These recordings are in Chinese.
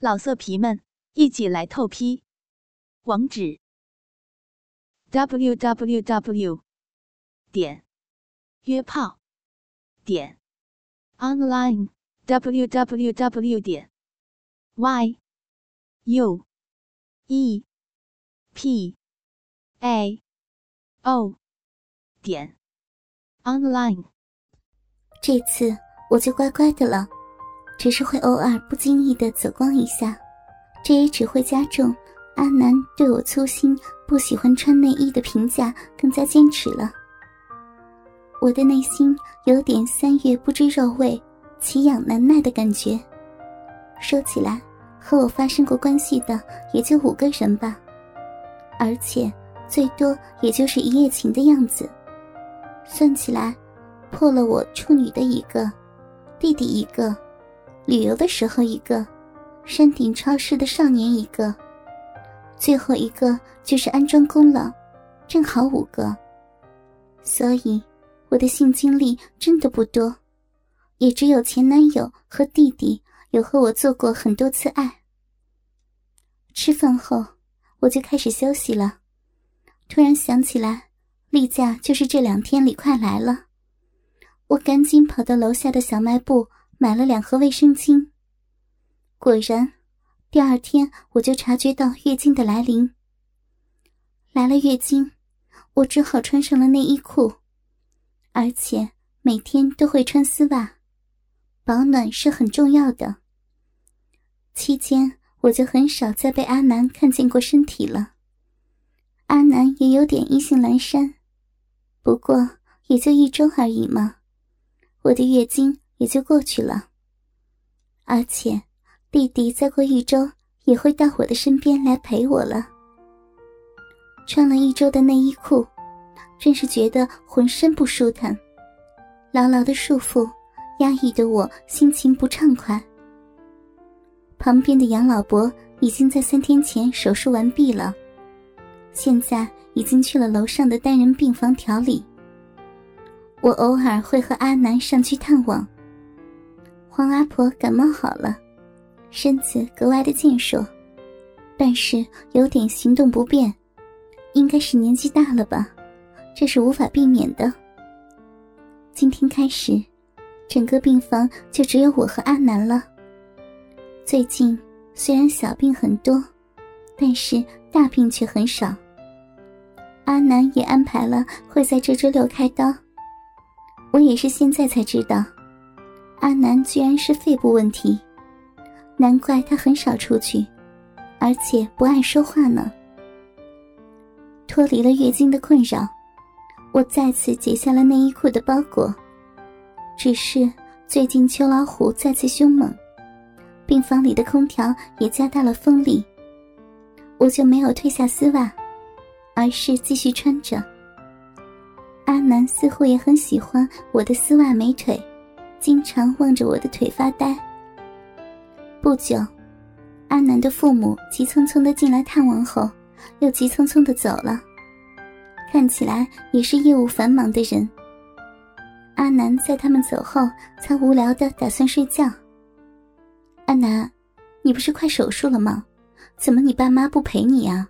老色皮们，一起来透批！网址：w w w 点约炮点 online w w w 点 y u e p a o 点 online。这次我就乖乖的了。只是会偶尔不经意的走光一下，这也只会加重阿南对我粗心、不喜欢穿内衣的评价，更加坚持了。我的内心有点三月不知肉味，奇痒难耐的感觉。说起来，和我发生过关系的也就五个人吧，而且最多也就是一夜情的样子。算起来，破了我处女的一个，弟弟一个。旅游的时候一个，山顶超市的少年一个，最后一个就是安装工了，正好五个。所以我的性经历真的不多，也只有前男友和弟弟有和我做过很多次爱。吃饭后我就开始休息了，突然想起来例假就是这两天里快来了，我赶紧跑到楼下的小卖部。买了两盒卫生巾。果然，第二天我就察觉到月经的来临。来了月经，我只好穿上了内衣裤，而且每天都会穿丝袜，保暖是很重要的。期间我就很少再被阿南看见过身体了。阿南也有点意兴阑珊，不过也就一周而已嘛。我的月经。也就过去了。而且，弟弟再过一周也会到我的身边来陪我了。穿了一周的内衣裤，真是觉得浑身不舒坦，牢牢的束缚，压抑的我心情不畅快。旁边的杨老伯已经在三天前手术完毕了，现在已经去了楼上的单人病房调理。我偶尔会和阿南上去探望。黄阿婆感冒好了，身子格外的健硕，但是有点行动不便，应该是年纪大了吧，这是无法避免的。今天开始，整个病房就只有我和阿南了。最近虽然小病很多，但是大病却很少。阿南也安排了会在这周六开刀，我也是现在才知道。阿南居然是肺部问题，难怪他很少出去，而且不爱说话呢。脱离了月经的困扰，我再次解下了内衣裤的包裹。只是最近秋老虎再次凶猛，病房里的空调也加大了风力，我就没有褪下丝袜，而是继续穿着。阿南似乎也很喜欢我的丝袜美腿。经常望着我的腿发呆。不久，阿南的父母急匆匆的进来探望后，又急匆匆的走了，看起来也是业务繁忙的人。阿南在他们走后，才无聊的打算睡觉。阿南，你不是快手术了吗？怎么你爸妈不陪你呀？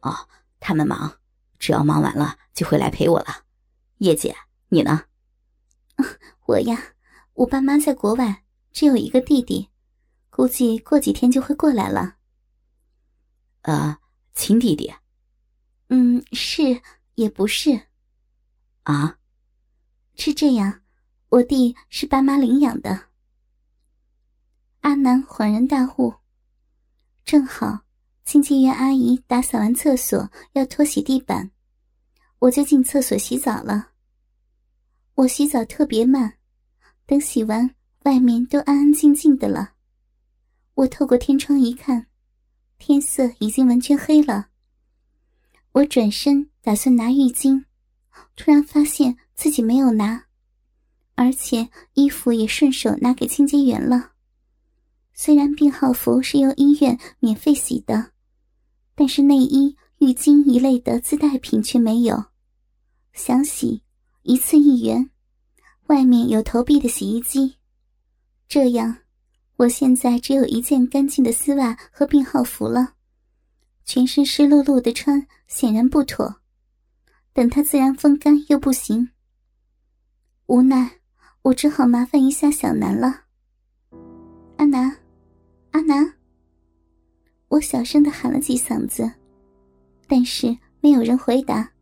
哦，他们忙，只要忙完了就会来陪我了。叶姐，你呢？我呀，我爸妈在国外，只有一个弟弟，估计过几天就会过来了。呃，亲弟弟？嗯，是也不是。啊？是这样，我弟是爸妈领养的。阿南恍然大悟，正好清洁员阿姨打扫完厕所要拖洗地板，我就进厕所洗澡了。我洗澡特别慢，等洗完，外面都安安静静的了。我透过天窗一看，天色已经完全黑了。我转身打算拿浴巾，突然发现自己没有拿，而且衣服也顺手拿给清洁员了。虽然病号服是由医院免费洗的，但是内衣、浴巾一类的自带品却没有，想洗。一次一元，外面有投币的洗衣机，这样我现在只有一件干净的丝袜和病号服了，全身湿漉漉的穿显然不妥。等它自然风干又不行，无奈我只好麻烦一下小南了。阿南，阿南，我小声的喊了几嗓子，但是没有人回答，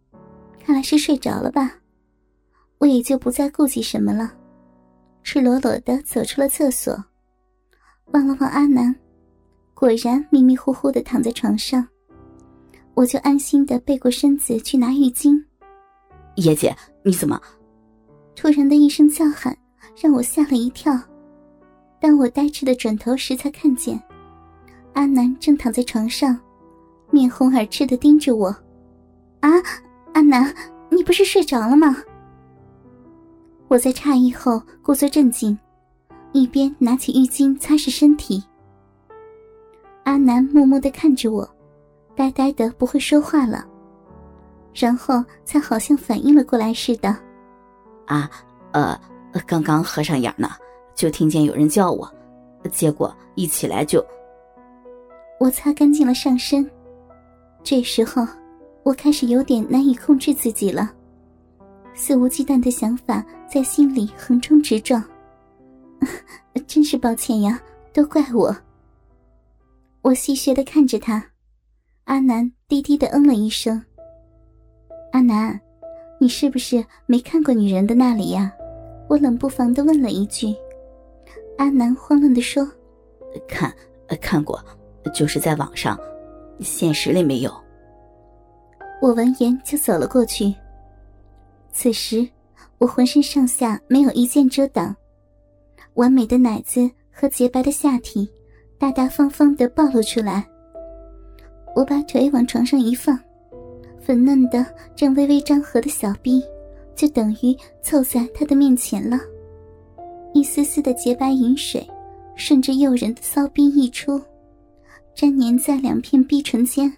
看来是睡着了吧。我也就不再顾忌什么了，赤裸裸的走出了厕所，望了望阿南，果然迷迷糊糊的躺在床上，我就安心的背过身子去拿浴巾。叶姐，你怎么？突然的一声叫喊让我吓了一跳，当我呆滞的转头时，才看见阿南正躺在床上，面红耳赤的盯着我。啊，阿南，你不是睡着了吗？我在诧异后故作镇静，一边拿起浴巾擦拭身体。阿南默默的看着我，呆呆的不会说话了，然后才好像反应了过来似的。啊，呃，刚刚合上眼呢，就听见有人叫我，结果一起来就……我擦干净了上身，这时候我开始有点难以控制自己了。肆无忌惮的想法在心里横冲直撞，真是抱歉呀，都怪我。我戏谑的看着他，阿南低低的嗯了一声。阿南，你是不是没看过女人的那里呀？我冷不防的问了一句。阿南慌乱的说：“看，看过，就是在网上，现实里没有。”我闻言就走了过去。此时，我浑身上下没有一件遮挡，完美的奶子和洁白的下体，大大方方的暴露出来。我把腿往床上一放，粉嫩的正微微张合的小臂，就等于凑在他的面前了。一丝丝的洁白饮水，顺着诱人的骚逼溢出，粘粘在两片逼唇间。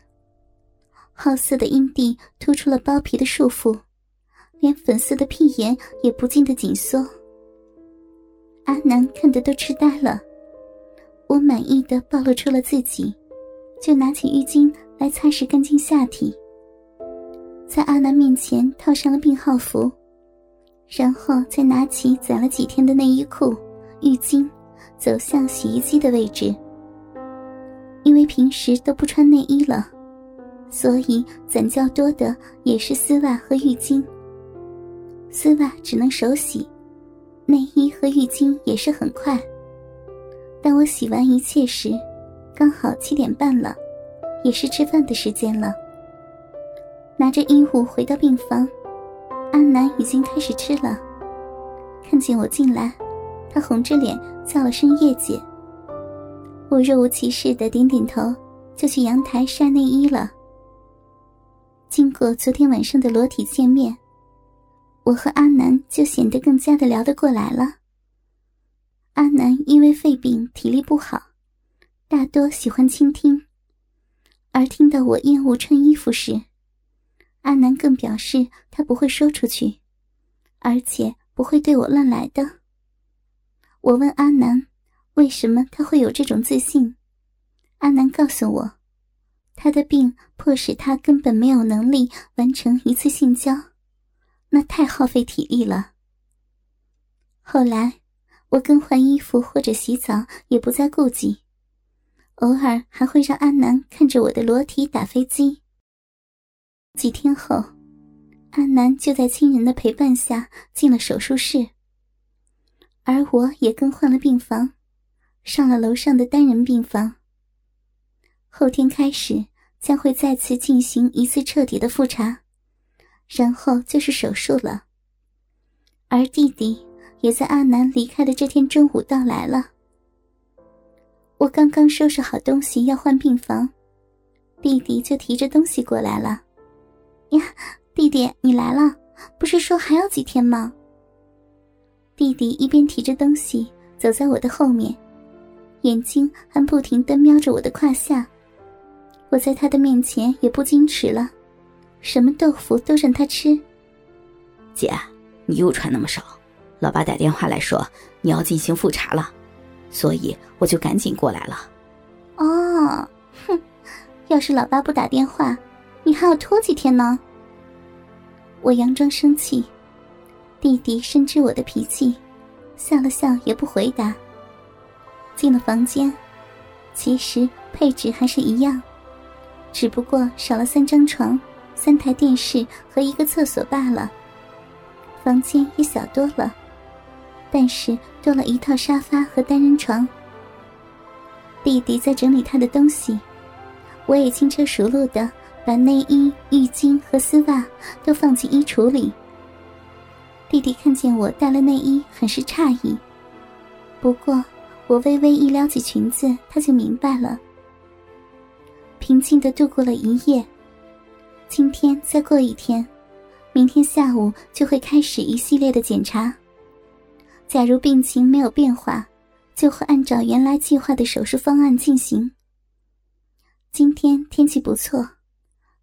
好色的阴蒂突出了包皮的束缚。连粉色的屁眼也不禁的紧缩。阿南看得都痴呆了。我满意的暴露出了自己，就拿起浴巾来擦拭干净下体，在阿南面前套上了病号服，然后再拿起攒了几天的内衣裤、浴巾，走向洗衣机的位置。因为平时都不穿内衣了，所以攒较多的也是丝袜和浴巾。丝袜只能手洗，内衣和浴巾也是很快。当我洗完一切时，刚好七点半了，也是吃饭的时间了。拿着衣物回到病房，阿南已经开始吃了。看见我进来，他红着脸叫了声“叶姐”。我若无其事的点点头，就去阳台晒内衣了。经过昨天晚上的裸体见面。我和阿南就显得更加的聊得过来了。阿南因为肺病，体力不好，大多喜欢倾听，而听到我厌恶穿衣服时，阿南更表示他不会说出去，而且不会对我乱来的。我问阿南，为什么他会有这种自信？阿南告诉我，他的病迫使他根本没有能力完成一次性交。那太耗费体力了。后来，我更换衣服或者洗澡也不再顾忌，偶尔还会让阿南看着我的裸体打飞机。几天后，阿南就在亲人的陪伴下进了手术室，而我也更换了病房，上了楼上的单人病房。后天开始将会再次进行一次彻底的复查。然后就是手术了，而弟弟也在阿南离开的这天中午到来了。我刚刚收拾好东西要换病房，弟弟就提着东西过来了。呀，弟弟你来了，不是说还要几天吗？弟弟一边提着东西走在我的后面，眼睛还不停的瞄着我的胯下。我在他的面前也不矜持了。什么豆腐都让他吃。姐，你又穿那么少，老爸打电话来说你要进行复查了，所以我就赶紧过来了。哦，哼，要是老爸不打电话，你还要拖几天呢。我佯装生气，弟弟深知我的脾气，笑了笑也不回答。进了房间，其实配置还是一样，只不过少了三张床、三台电视和一个厕所罢了。房间也小多了，但是多了一套沙发和单人床。弟弟在整理他的东西，我也轻车熟路的把内衣、浴巾和丝袜都放进衣橱里。弟弟看见我带了内衣，很是诧异。不过我微微一撩起裙子，他就明白了。平静的度过了一夜。今天再过一天。明天下午就会开始一系列的检查。假如病情没有变化，就会按照原来计划的手术方案进行。今天天气不错，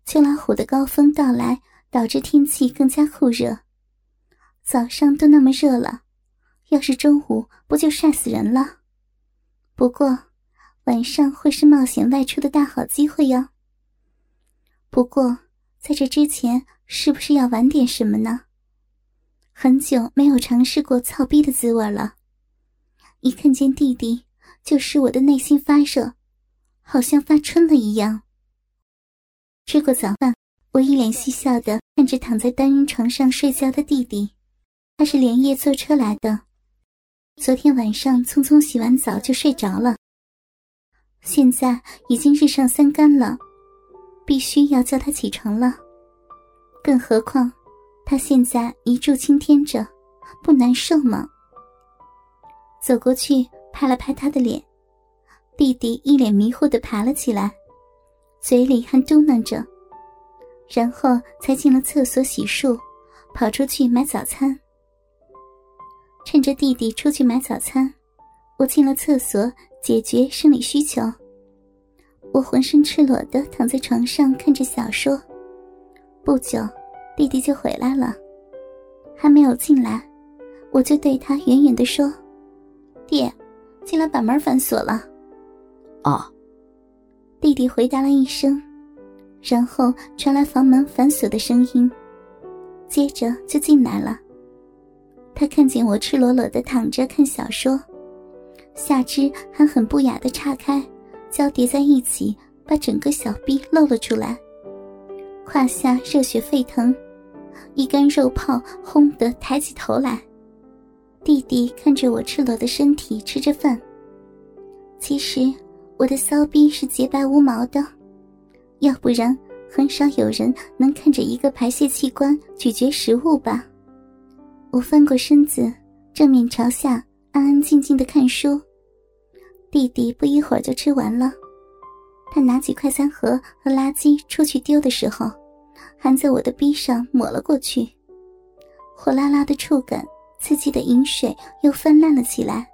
秋老虎的高峰到来，导致天气更加酷热。早上都那么热了，要是中午不就晒死人了？不过晚上会是冒险外出的大好机会哟。不过在这之前。是不是要玩点什么呢？很久没有尝试过操逼的滋味了，一看见弟弟，就使我的内心发热，好像发春了一样。吃过早饭，我一脸嬉笑的看着躺在单人床上睡觉的弟弟。他是连夜坐车来的，昨天晚上匆匆洗完澡就睡着了，现在已经日上三竿了，必须要叫他起床了。更何况，他现在一柱擎天着，不难受吗？走过去拍了拍他的脸，弟弟一脸迷糊的爬了起来，嘴里还嘟囔着，然后才进了厕所洗漱，跑出去买早餐。趁着弟弟出去买早餐，我进了厕所解决生理需求。我浑身赤裸的躺在床上看着小说。不久，弟弟就回来了，还没有进来，我就对他远远的说：“弟，进来把门反锁了。”啊。弟弟回答了一声，然后传来房门反锁的声音，接着就进来了。他看见我赤裸裸的躺着看小说，下肢还很不雅的岔开，交叠在一起，把整个小臂露了出来。胯下热血沸腾，一干肉泡轰得抬起头来。弟弟看着我赤裸的身体吃着饭。其实我的骚逼是洁白无毛的，要不然很少有人能看着一个排泄器官咀嚼食物吧。我翻过身子，正面朝下，安安静静的看书。弟弟不一会儿就吃完了。他拿起快餐盒和垃圾出去丢的时候，还在我的逼上抹了过去，火辣辣的触感，刺激的饮水又泛滥了起来。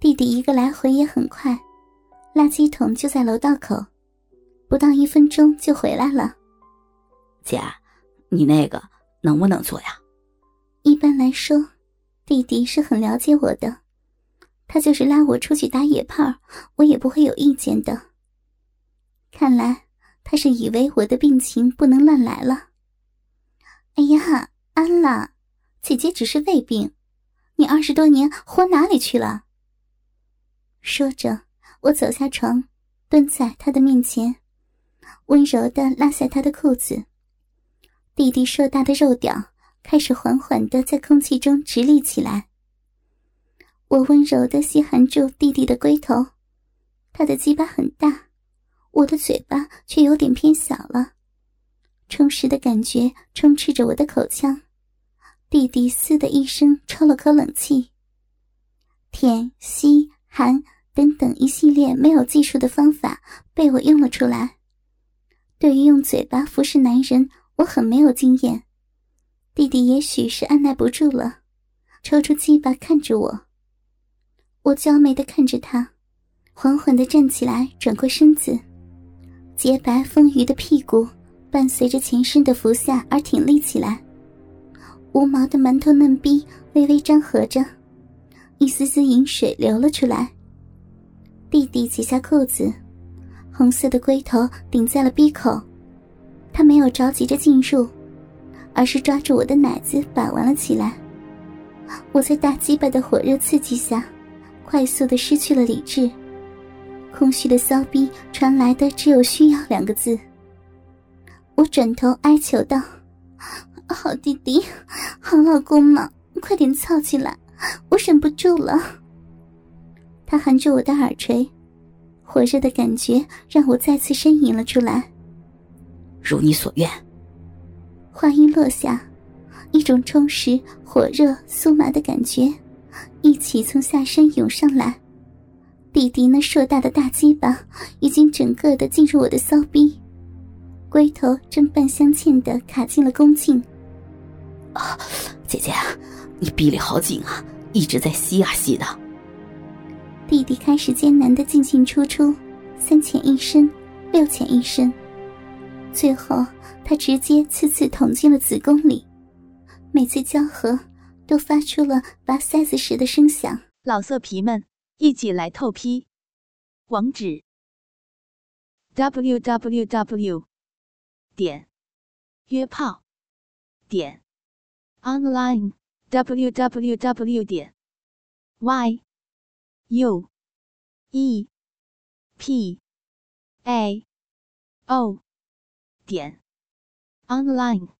弟弟一个来回也很快，垃圾桶就在楼道口，不到一分钟就回来了。姐，你那个能不能做呀？一般来说，弟弟是很了解我的，他就是拉我出去打野炮，我也不会有意见的。看来他是以为我的病情不能乱来了。哎呀，安了，姐姐只是胃病，你二十多年活哪里去了？说着，我走下床，蹲在他的面前，温柔的拉下他的裤子。弟弟硕大的肉屌开始缓缓的在空气中直立起来。我温柔的吸含住弟弟的龟头，他的鸡巴很大。我的嘴巴却有点偏小了，充实的感觉充斥着我的口腔。弟弟“嘶”的一声抽了口冷气。舔、吸、含等等一系列没有技术的方法被我用了出来。对于用嘴巴服侍男人，我很没有经验。弟弟也许是按耐不住了，抽出鸡巴看着我。我娇媚的看着他，缓缓的站起来，转过身子。洁白丰腴的屁股伴随着前身的服下而挺立起来，无毛的馒头嫩逼微微张合着，一丝丝饮水流了出来。弟弟解下裤子，红色的龟头顶在了鼻口，他没有着急着进入，而是抓住我的奶子把玩了起来。我在大鸡巴的火热刺激下，快速的失去了理智，空虚的骚逼传来的只有“需要”两个字。我转头哀求道：“好弟弟，好老公嘛，快点操起来，我忍不住了。”他含着我的耳垂，火热的感觉让我再次呻吟了出来。如你所愿。话音落下。一种充实、火热、酥麻的感觉，一起从下身涌上来。弟弟那硕大的大鸡巴已经整个的进入我的骚逼，龟头正半镶嵌的卡进了宫颈。啊，姐姐，你逼里好紧啊，一直在吸啊吸的。弟弟开始艰难的进进出出，三浅一深，六浅一深，最后他直接次次捅进了子宫里。每次交合，都发出了拔塞子时的声响。老色皮们，一起来透批！网址：w w w 点约炮点 online w w w 点 y u e p a o 点 online。